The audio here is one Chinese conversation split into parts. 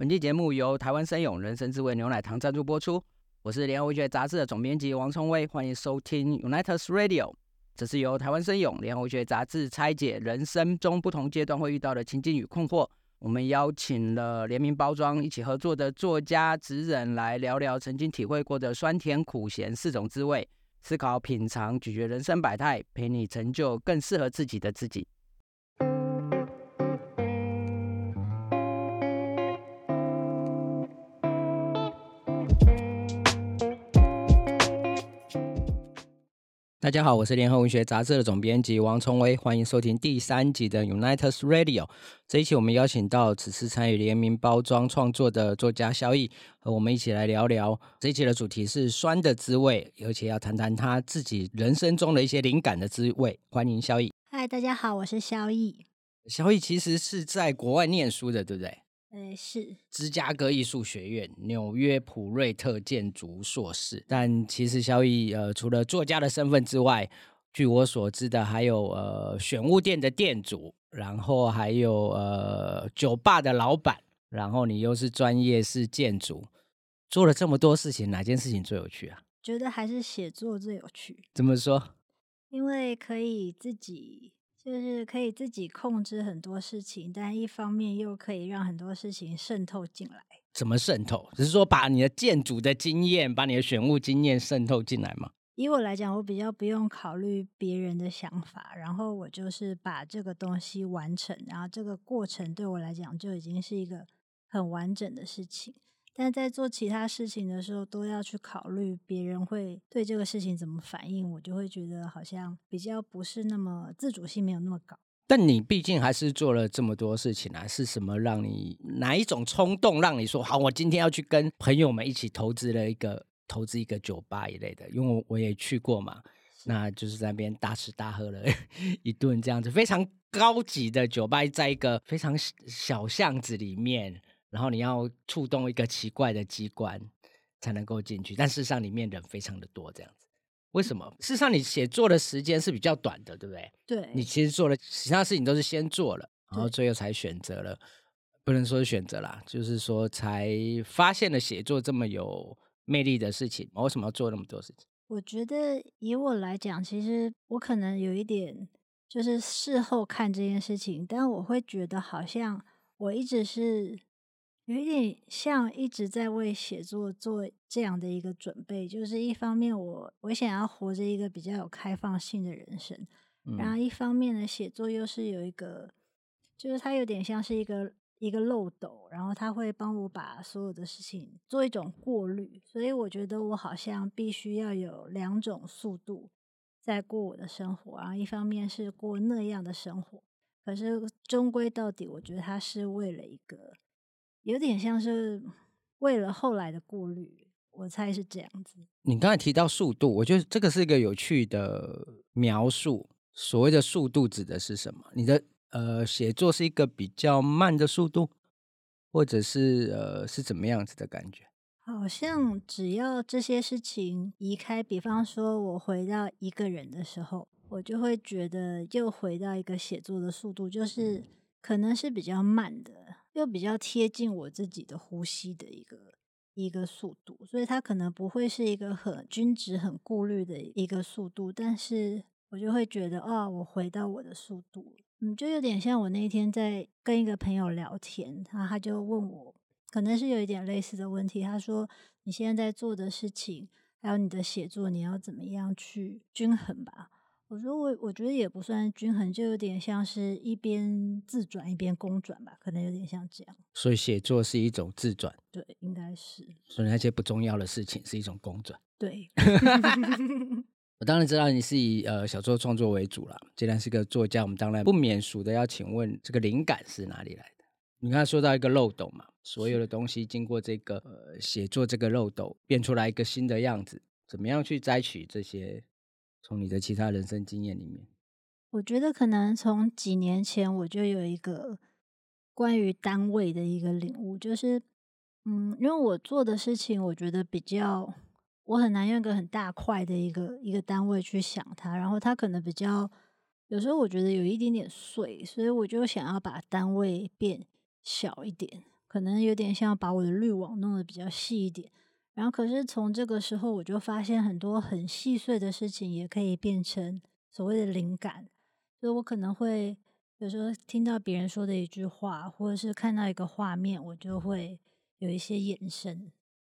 本期节目由台湾生勇人生滋味牛奶糖赞助播出。我是联合文学杂志的总编辑王崇威，欢迎收听 Unitas Radio。这是由台湾生勇联合文学杂志拆解人生中不同阶段会遇到的情境与困惑。我们邀请了联名包装一起合作的作家职人来聊聊曾经体会过的酸甜苦咸四种滋味，思考品尝咀嚼人生百态，陪你成就更适合自己的自己。大家好，我是联合文学杂志的总编辑王崇威，欢迎收听第三集的 Unitas Radio。这一期我们邀请到此次参与联名包装创作的作家萧毅，和我们一起来聊聊这一期的主题是酸的滋味，而且要谈谈他自己人生中的一些灵感的滋味。欢迎萧毅。嗨，大家好，我是萧毅。萧毅其实是在国外念书的，对不对？呃，是芝加哥艺术学院、纽约普瑞特建筑硕士，但其实萧逸呃，除了作家的身份之外，据我所知的，还有呃选物店的店主，然后还有呃酒吧的老板，然后你又是专业是建筑，做了这么多事情，哪件事情最有趣啊？觉得还是写作最有趣。怎么说？因为可以自己。就是可以自己控制很多事情，但一方面又可以让很多事情渗透进来。怎么渗透？只是说把你的建筑的经验，把你的选物经验渗透进来吗？以我来讲，我比较不用考虑别人的想法，然后我就是把这个东西完成，然后这个过程对我来讲就已经是一个很完整的事情。但在做其他事情的时候，都要去考虑别人会对这个事情怎么反应，我就会觉得好像比较不是那么自主性没有那么高。但你毕竟还是做了这么多事情啊，是什么让你哪一种冲动让你说好，我今天要去跟朋友们一起投资了一个投资一个酒吧一类的？因为我也去过嘛，那就是在那边大吃大喝了 一顿，这样子非常高级的酒吧，在一个非常小巷子里面。然后你要触动一个奇怪的机关才能够进去，但事实上里面人非常的多，这样子。为什么？事实上你写作的时间是比较短的，对不对？对。你其实做了其他事情都是先做了，然后最后才选择了，不能说是选择啦，就是说才发现了写作这么有魅力的事情。我为什么要做那么多事情？我觉得以我来讲，其实我可能有一点就是事后看这件事情，但我会觉得好像我一直是。有一点像一直在为写作做这样的一个准备，就是一方面我我想要活着一个比较有开放性的人生，然后一方面呢，写作又是有一个，就是它有点像是一个一个漏斗，然后它会帮我把所有的事情做一种过滤，所以我觉得我好像必须要有两种速度在过我的生活，然后一方面是过那样的生活，可是终归到底，我觉得它是为了一个。有点像是为了后来的顾虑，我猜是这样子。你刚才提到速度，我觉得这个是一个有趣的描述。所谓的速度指的是什么？你的呃写作是一个比较慢的速度，或者是呃是怎么样子的感觉？好像只要这些事情移开，比方说我回到一个人的时候，我就会觉得又回到一个写作的速度，就是可能是比较慢的。又比较贴近我自己的呼吸的一个一个速度，所以它可能不会是一个很均值、很顾虑的一个速度，但是我就会觉得，哦，我回到我的速度，嗯，就有点像我那天在跟一个朋友聊天，他他就问我，可能是有一点类似的问题，他说你现在在做的事情，还有你的写作，你要怎么样去均衡吧？我说我我觉得也不算均衡，就有点像是一边自转一边公转吧，可能有点像这样。所以写作是一种自转，对，应该是。所以那些不重要的事情是一种公转，对。我当然知道你是以呃小说创作为主了，既然是个作家，我们当然不免俗的要请问这个灵感是哪里来的？你刚才说到一个漏斗嘛，所有的东西经过这个呃写作这个漏斗变出来一个新的样子，怎么样去摘取这些？从你的其他人生经验里面，我觉得可能从几年前我就有一个关于单位的一个领悟，就是，嗯，因为我做的事情，我觉得比较，我很难用一个很大块的一个一个单位去想它，然后它可能比较，有时候我觉得有一点点碎，所以我就想要把单位变小一点，可能有点像把我的滤网弄得比较细一点。然后，可是从这个时候，我就发现很多很细碎的事情也可以变成所谓的灵感。所以我可能会有时候听到别人说的一句话，或者是看到一个画面，我就会有一些延伸。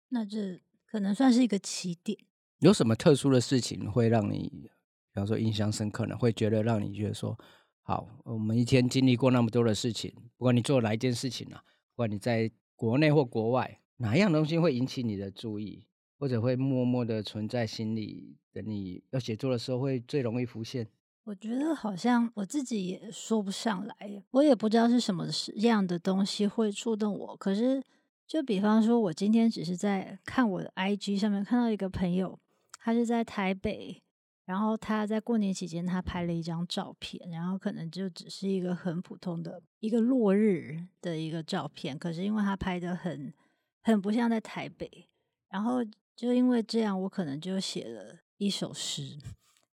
那这可能算是一个起点。有什么特殊的事情会让你，比方说印象深刻呢？会觉得让你觉得说，好，我们一天经历过那么多的事情，不管你做哪一件事情啊，不管你在国内或国外。哪样东西会引起你的注意，或者会默默的存在心里？等你要写作的时候，会最容易浮现。我觉得好像我自己也说不上来，我也不知道是什么样的东西会触动我。可是，就比方说，我今天只是在看我的 IG 上面看到一个朋友，他是在台北，然后他在过年期间他拍了一张照片，然后可能就只是一个很普通的一个落日的一个照片，可是因为他拍的很。很不像在台北，然后就因为这样，我可能就写了一首诗。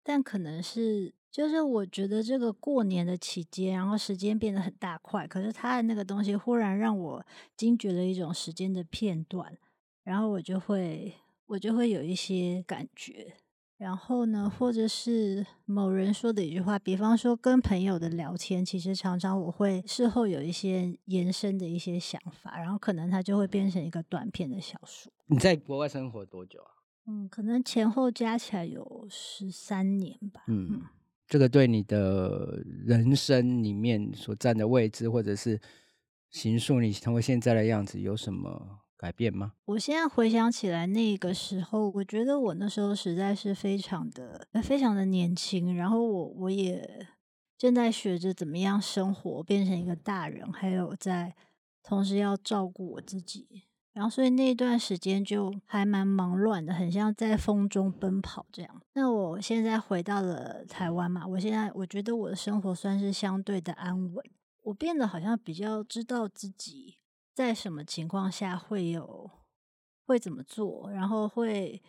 但可能是，就是我觉得这个过年的期间，然后时间变得很大块，可是他的那个东西忽然让我惊觉了一种时间的片段，然后我就会，我就会有一些感觉。然后呢，或者是某人说的一句话，比方说跟朋友的聊天，其实常常我会事后有一些延伸的一些想法，然后可能它就会变成一个短片的小说。你在国外生活多久啊？嗯，可能前后加起来有十三年吧。嗯，这个对你的人生里面所占的位置，或者是形塑你成为现在的样子，有什么？改变吗？我现在回想起来，那个时候，我觉得我那时候实在是非常的、非常的年轻。然后我我也正在学着怎么样生活，变成一个大人，还有在同时要照顾我自己。然后，所以那段时间就还蛮忙乱的，很像在风中奔跑这样。那我现在回到了台湾嘛，我现在我觉得我的生活算是相对的安稳，我变得好像比较知道自己。在什么情况下会有会怎么做，然后会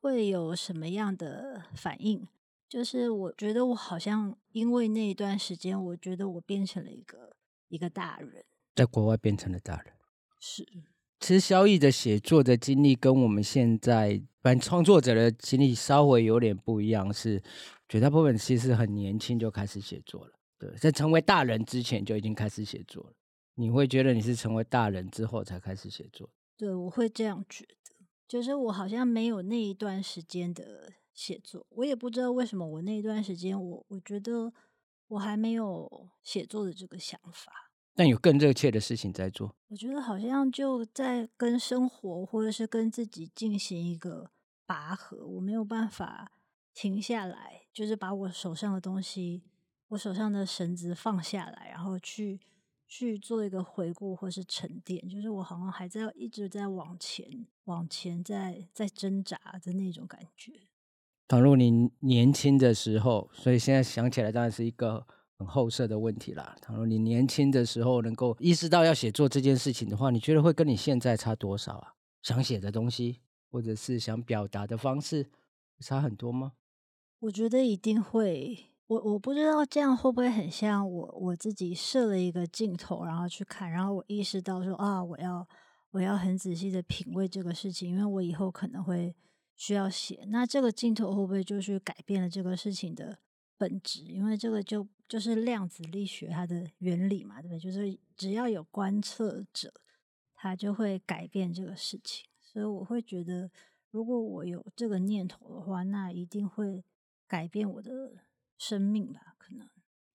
会有什么样的反应？就是我觉得我好像因为那一段时间，我觉得我变成了一个一个大人，在国外变成了大人。是，其实萧逸的写作的经历跟我们现在反创作者的经历稍微有点不一样，是绝大部分其实很年轻就开始写作了。对，在成为大人之前就已经开始写作了。你会觉得你是成为大人之后才开始写作？对，我会这样觉得，就是我好像没有那一段时间的写作，我也不知道为什么我那一段时间，我我觉得我还没有写作的这个想法。但有更热切的事情在做。我觉得好像就在跟生活或者是跟自己进行一个拔河，我没有办法停下来，就是把我手上的东西，我手上的绳子放下来，然后去。去做一个回顾或是沉淀，就是我好像还在一直在往前、往前在在挣扎的那种感觉。倘若你年轻的时候，所以现在想起来当然是一个很后设的问题啦。倘若你年轻的时候能够意识到要写作这件事情的话，你觉得会跟你现在差多少啊？想写的东西，或者是想表达的方式，差很多吗？我觉得一定会。我我不知道这样会不会很像我我自己设了一个镜头，然后去看，然后我意识到说啊，我要我要很仔细的品味这个事情，因为我以后可能会需要写。那这个镜头会不会就是改变了这个事情的本质？因为这个就就是量子力学它的原理嘛，对不对？就是只要有观测者，他就会改变这个事情。所以我会觉得，如果我有这个念头的话，那一定会改变我的。生命吧，可能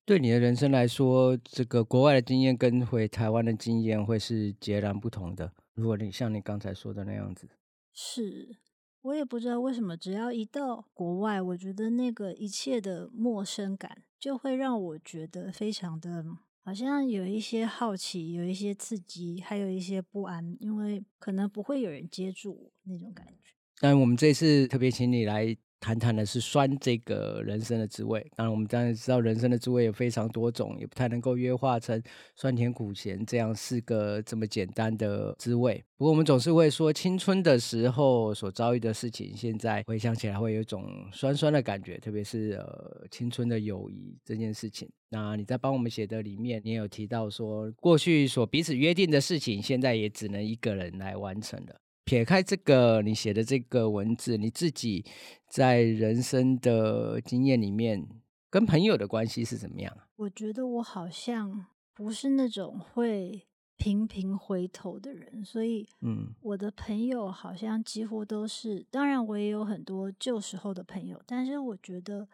对你的人生来说，这个国外的经验跟回台湾的经验会是截然不同的。如果你像你刚才说的那样子，是我也不知道为什么，只要一到国外，我觉得那个一切的陌生感就会让我觉得非常的，好像有一些好奇，有一些刺激，还有一些不安，因为可能不会有人接住我那种感觉。但我们这次特别请你来。谈谈的是酸这个人生的滋味。当然，我们当然知道人生的滋味有非常多种，也不太能够约化成酸甜苦咸这样四个这么简单的滋味。不过，我们总是会说青春的时候所遭遇的事情，现在回想起来会有一种酸酸的感觉，特别是呃青春的友谊这件事情。那你在帮我们写的里面，你也有提到说，过去所彼此约定的事情，现在也只能一个人来完成了。撇开这个你写的这个文字，你自己在人生的经验里面，跟朋友的关系是怎么样？我觉得我好像不是那种会频频回头的人，所以，嗯，我的朋友好像几乎都是，当然我也有很多旧时候的朋友，但是我觉得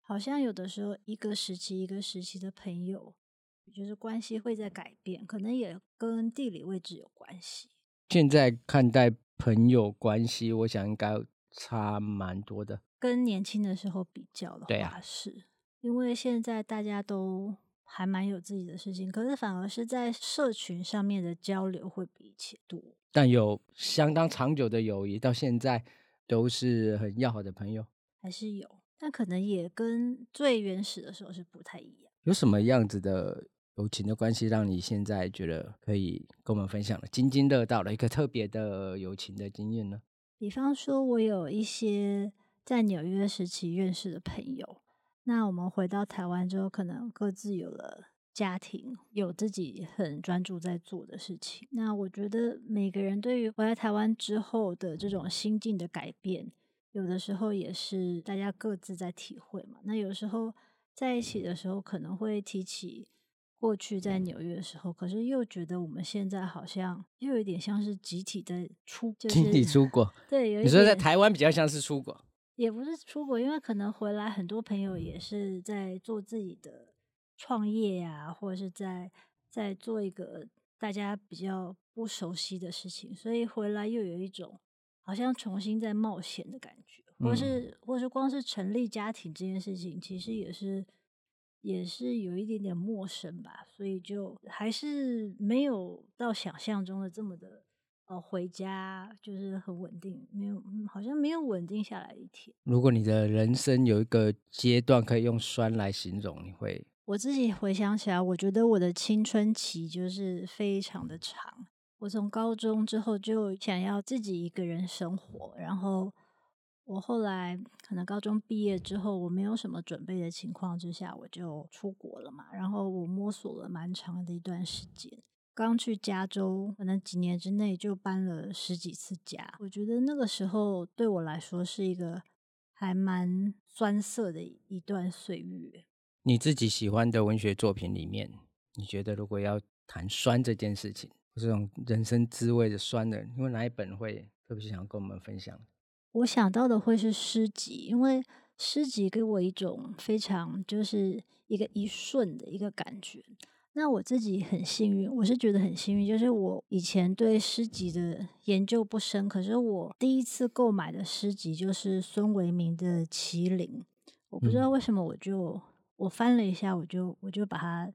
好像有的时候一个时期一个时期的朋友，就是关系会在改变，可能也跟地理位置有关系。现在看待。朋友关系，我想应该差蛮多的。跟年轻的时候比较的话，是因为现在大家都还蛮有自己的事情，可是反而是在社群上面的交流会比以前多。但有相当长久的友谊，到现在都是很要好的朋友，还是有，但可能也跟最原始的时候是不太一样。有什么样子的？友情的关系让你现在觉得可以跟我们分享了津津乐道的一个特别的友情的经验呢？比方说，我有一些在纽约时期认识的朋友，那我们回到台湾之后，可能各自有了家庭，有自己很专注在做的事情。那我觉得每个人对于回来台湾之后的这种心境的改变，有的时候也是大家各自在体会嘛。那有时候在一起的时候，可能会提起。过去在纽约的时候，可是又觉得我们现在好像又有点像是集体在出，集体出国。对，你说在台湾比较像是出国，也不是出国，因为可能回来很多朋友也是在做自己的创业呀，或者是在在做一个大家比较不熟悉的事情，所以回来又有一种好像重新在冒险的感觉，或是或是光是成立家庭这件事情，其实也是。也是有一点点陌生吧，所以就还是没有到想象中的这么的，呃，回家就是很稳定，没有，好像没有稳定下来一天。如果你的人生有一个阶段可以用酸来形容，你会？我自己回想起来，我觉得我的青春期就是非常的长。我从高中之后就想要自己一个人生活，然后。我后来可能高中毕业之后，我没有什么准备的情况之下，我就出国了嘛。然后我摸索了蛮长的一段时间，刚去加州，可能几年之内就搬了十几次家。我觉得那个时候对我来说是一个还蛮酸涩的一段岁月。你自己喜欢的文学作品里面，你觉得如果要谈酸这件事情，这种人生滋味的酸的，因为哪一本会特别想跟我们分享？我想到的会是诗集，因为诗集给我一种非常就是一个一瞬的一个感觉。那我自己很幸运，我是觉得很幸运，就是我以前对诗集的研究不深，可是我第一次购买的诗集就是孙维民的《麒麟》，我不知道为什么我就我翻了一下，我就我就把它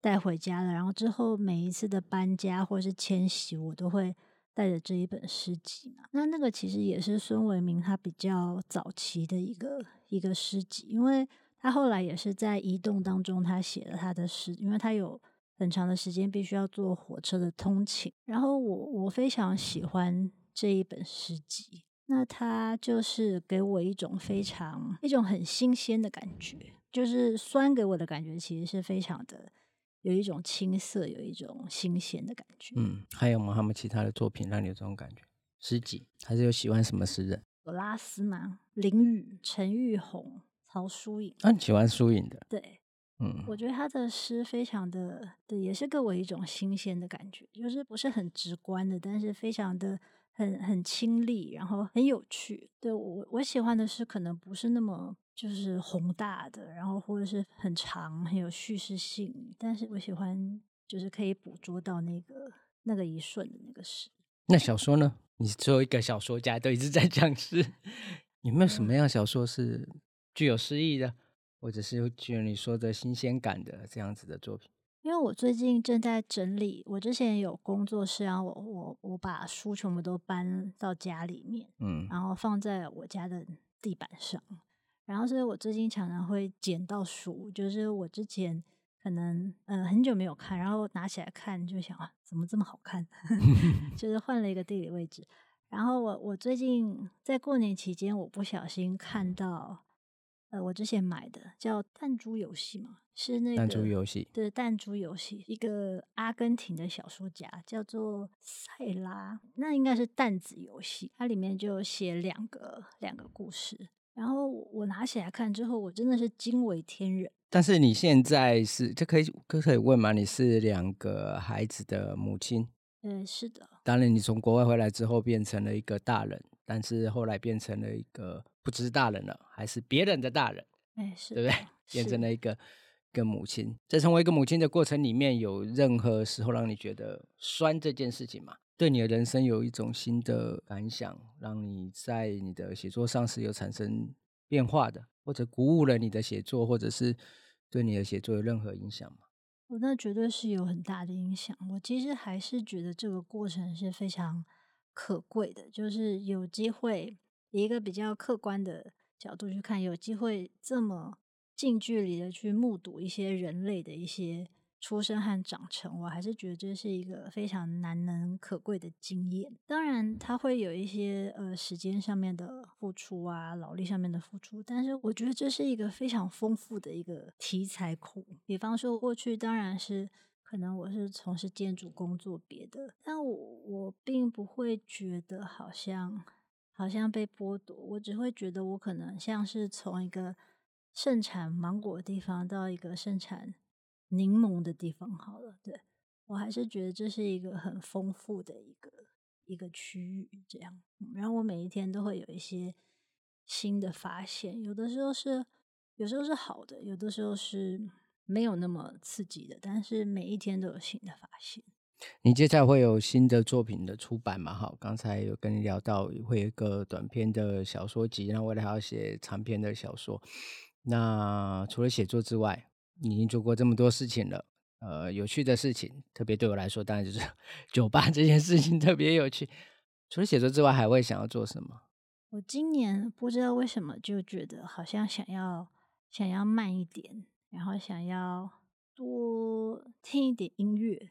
带回家了。然后之后每一次的搬家或是迁徙，我都会。带着这一本诗集嘛，那那个其实也是孙维民他比较早期的一个一个诗集，因为他后来也是在移动当中，他写了他的诗，因为他有很长的时间必须要坐火车的通勤。然后我我非常喜欢这一本诗集，那它就是给我一种非常一种很新鲜的感觉，就是酸给我的感觉其实是非常的。有一种青涩，有一种新鲜的感觉。嗯，还有吗？他们其他的作品让你有这种感觉？诗集还是有喜欢什么诗人？有拉斯吗？林语、陈玉红、曹疏影。啊，你喜欢疏影的？对，嗯，我觉得他的诗非常的，对，也是给我一种新鲜的感觉，就是不是很直观的，但是非常的很很清丽，然后很有趣。对我我喜欢的是可能不是那么。就是宏大的，然后或者是很长，很有叙事性。但是我喜欢，就是可以捕捉到那个那个一瞬的那个诗。那小说呢？你作为一个小说家，都一直在讲诗，有没有什么样小说是具有诗意的，或者是具有你说的新鲜感的这样子的作品？因为我最近正在整理，我之前有工作室，然后我我我把书全部都搬到家里面，嗯然后放在我家的地板上。然后，所以我最近常常会捡到书，就是我之前可能呃很久没有看，然后拿起来看，就想啊，怎么这么好看？就是换了一个地理位置。然后我我最近在过年期间，我不小心看到，呃，我之前买的叫弹珠游戏嘛，是那个弹珠游戏，对，弹珠游戏，一个阿根廷的小说家叫做塞拉，那应该是弹子游戏，它里面就写两个两个故事，然后我拿起来看之后，我真的是惊为天人。但是你现在是，这可以可可以问吗？你是两个孩子的母亲，嗯，是的，当然你从国外回来之后变成了一个大人，但是后来变成了一个不只是大人了，还是别人的大人，哎，是对不对？变成了一个一个母亲。在成为一个母亲的过程里面，有任何时候让你觉得酸这件事情吗？对你的人生有一种新的感想，让你在你的写作上是有产生变化的，或者鼓舞了你的写作，或者是对你的写作有任何影响吗？我那绝对是有很大的影响。我其实还是觉得这个过程是非常可贵的，就是有机会以一个比较客观的角度去看，有机会这么近距离的去目睹一些人类的一些出生和长成，我还是觉得这是一个非常难能可贵的经验。当然，它会有一些呃时间上面的付出啊，劳力上面的付出，但是我觉得这是一个非常丰富的一个题材库。比方说，过去当然是可能我是从事建筑工作别的，但我我并不会觉得好像好像被剥夺，我只会觉得我可能像是从一个盛产芒果的地方到一个盛产柠檬的地方好了，对我还是觉得这是一个很丰富的一个一个区域，这样。然后我每一天都会有一些新的发现，有的时候是有时候是好的，有的时候是没有那么刺激的，但是每一天都有新的发现。你接下来会有新的作品的出版嘛？哈，刚才有跟你聊到会有一个短篇的小说集，然后未来还要写长篇的小说。那除了写作之外，已经做过这么多事情了，呃，有趣的事情，特别对我来说，当然就是 酒吧这件事情特别有趣。除了写作之外，还会想要做什么？我今年不知道为什么就觉得好像想要想要慢一点，然后想要多听一点音乐。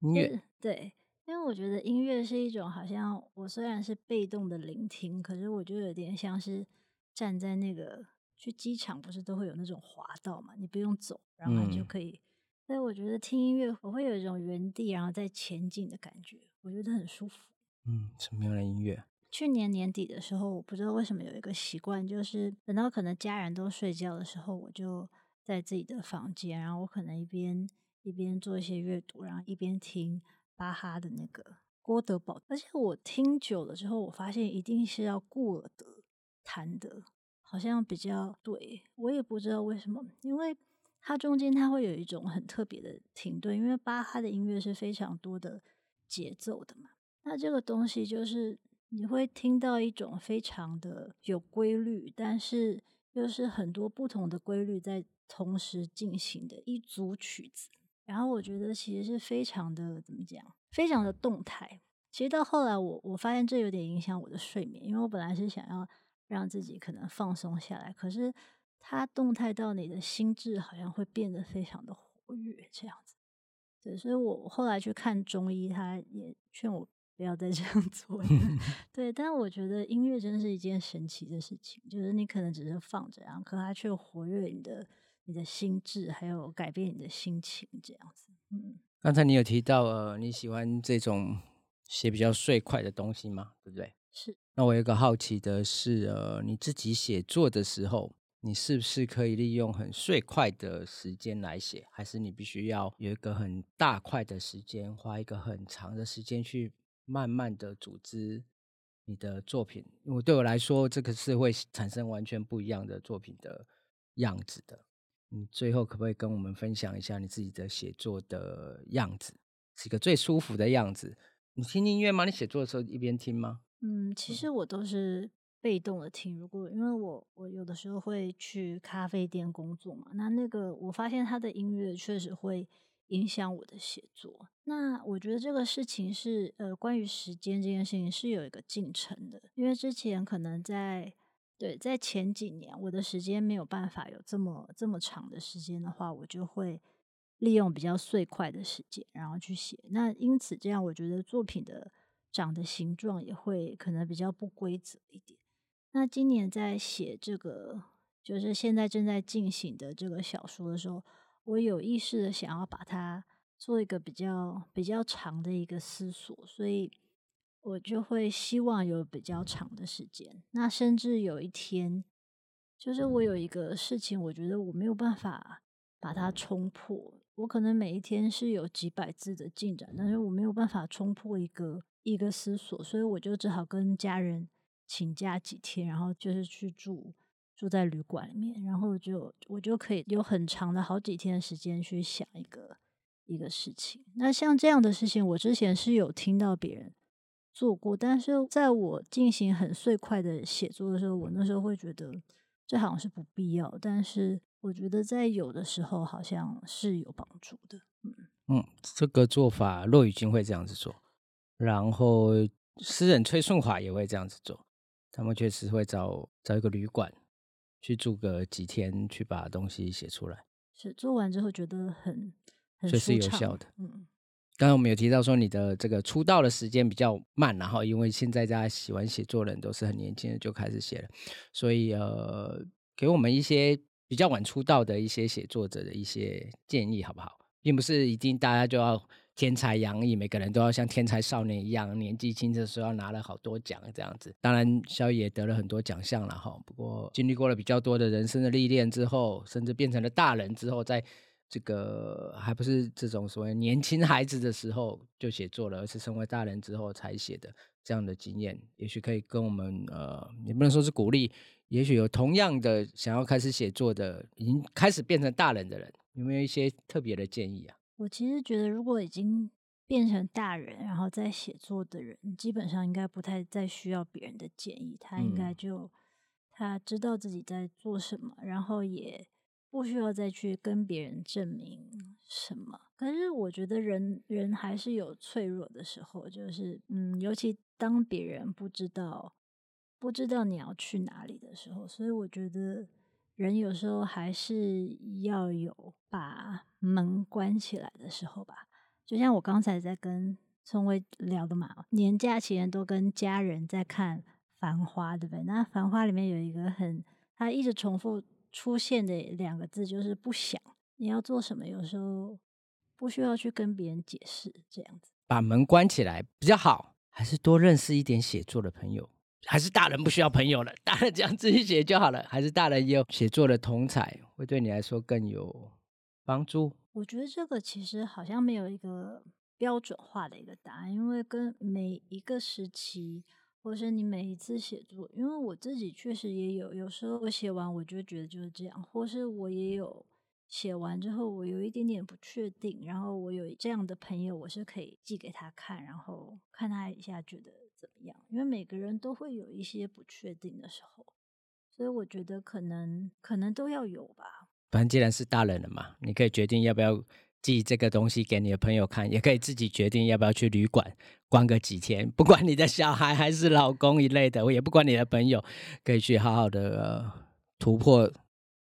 音乐对，因为我觉得音乐是一种好像我虽然是被动的聆听，可是我就有点像是站在那个去机场不是都会有那种滑道嘛，你不用走，然后你就嗯可以。所以我觉得听音乐我会有一种原地然后再前进的感觉，我觉得很舒服。嗯，什么样的音乐？去年年底的时候，我不知道为什么有一个习惯，就是等到可能家人都睡觉的时候，我就在自己的房间，然后我可能一边一边做一些阅读，然后一边听巴哈的那个郭德堡。而且我听久了之后，我发现一定是要顾尔德弹的，好像比较对。我也不知道为什么，因为它中间它会有一种很特别的停顿，因为巴哈的音乐是非常多的节奏的嘛。那这个东西就是你会听到一种非常的有规律，但是又是很多不同的规律在同时进行的一组曲子。然后我觉得其实是非常的怎么讲，非常的动态。其实到后来我我发现这有点影响我的睡眠，因为我本来是想要让自己可能放松下来，可是它动态到你的心智好像会变得非常的活跃这样子。对，所以我后来去看中医，他也劝我不要再这样做了。对，但我觉得音乐真是一件神奇的事情，就是你可能只是放着，然后可它却活跃你的你的心智，还有改变你的心情这样子。嗯，刚才你有提到，呃，你喜欢这种写比较碎块的东西嘛？对不对？是。那我有一个好奇的是，呃，你自己写作的时候，你是不是可以利用很碎块的时间来写，还是你必须要有一个很大块的时间，花一个很长的时间去慢慢的组织你的作品？因为对我来说，这个是会产生完全不一样的作品的样子的。你最后可不可以跟我们分享一下你自己的写作的样子，是一个最舒服的样子？你听音乐吗？你写作的时候一边听吗？嗯，其实我都是被动的听。如果因为我我有的时候会去咖啡店工作嘛，那那个我发现他的音乐确实会影响我的写作。那我觉得这个事情是呃，关于时间这件事情是有一个进程的，因为之前可能在对在前几年，我的时间没有办法有这么这么长的时间的话，我就会利用比较碎块的时间，然后去写。那因此这样，我觉得作品的长的形状也会可能比较不规则一点。那今年在写这个，就是现在正在进行的这个小说的时候，我有意识的想要把它。做一个比较比较长的一个思索，所以我就会希望有比较长的时间。那甚至有一天，就是我有一个事情，我觉得我没有办法把它冲破。我可能每一天是有几百字的进展，但是我没有办法冲破一个一个思索，所以我就只好跟家人请假几天，然后就是去住住在旅馆里面，然后就我就可以有很长的好几天的时间去想一个。一个事情，那像这样的事情，我之前是有听到别人做过，但是在我进行很碎块的写作的时候，我那时候会觉得这好像是不必要，但是我觉得在有的时候好像是有帮助的。嗯嗯，这个做法，骆雨君会这样子做，然后诗人崔顺华也会这样子做，他们确实会找找一个旅馆去住个几天，去把东西写出来。是做完之后觉得很。所以是有效的。嗯，刚刚我们有提到说你的这个出道的时间比较慢，然后因为现在大家喜欢写作的人都是很年轻的就开始写了，所以呃，给我们一些比较晚出道的一些写作者的一些建议好不好？并不是一定大家就要天才洋溢，每个人都要像天才少年一样，年纪轻的时候拿了好多奖这样子。当然，萧也得了很多奖项了哈。不过经历过了比较多的人生的历练之后，甚至变成了大人之后，在这个还不是这种所谓年轻孩子的时候就写作了，而是成为大人之后才写的这样的经验，也许可以跟我们呃，也不能说是鼓励，也许有同样的想要开始写作的，已经开始变成大人的人，有没有一些特别的建议啊？我其实觉得，如果已经变成大人，然后在写作的人，基本上应该不太再需要别人的建议，他应该就他知道自己在做什么，然后也。不需要再去跟别人证明什么，可是我觉得人人还是有脆弱的时候，就是嗯，尤其当别人不知道不知道你要去哪里的时候，所以我觉得人有时候还是要有把门关起来的时候吧。就像我刚才在跟聪威聊的嘛，年假期间都跟家人在看《繁花》，对不对？那《繁花》里面有一个很，他一直重复。出现的两个字就是不想。你要做什么，有时候不需要去跟别人解释，这样子把门关起来比较好，还是多认识一点写作的朋友？还是大人不需要朋友了，大人这样自己写就好了？还是大人也有写作的同才，会对你来说更有帮助？我觉得这个其实好像没有一个标准化的一个答案，因为跟每一个时期。或是你每一次写作，因为我自己确实也有，有时候我写完我就觉得就是这样，或是我也有写完之后我有一点点不确定，然后我有这样的朋友，我是可以寄给他看，然后看他一下觉得怎么样。因为每个人都会有一些不确定的时候，所以我觉得可能可能都要有吧。反正既然是大人了嘛，你可以决定要不要。寄这个东西给你的朋友看，也可以自己决定要不要去旅馆关个几天。不管你的小孩还是老公一类的，我也不管你的朋友，可以去好好的突破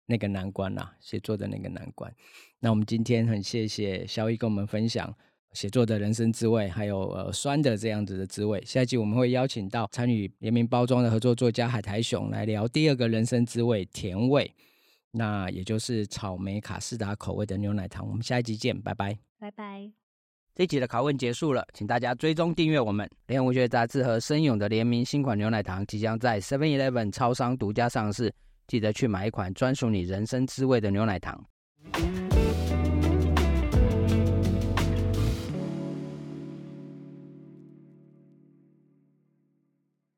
那个难关呐，写作的那个难关。那我们今天很谢谢肖毅跟我们分享写作的人生滋味，还有呃酸的这样子的滋味。下一集我们会邀请到参与联名包装的合作作家海苔熊来聊第二个人生滋味——甜味。那也就是草莓卡士达口味的牛奶糖，我们下一集见，拜拜，拜拜。这集的拷问结束了，请大家追踪订阅我们联合文学杂志和森永的联名新款牛奶糖即将在 Seven Eleven 超商独家上市，记得去买一款专属你人生滋味的牛奶糖。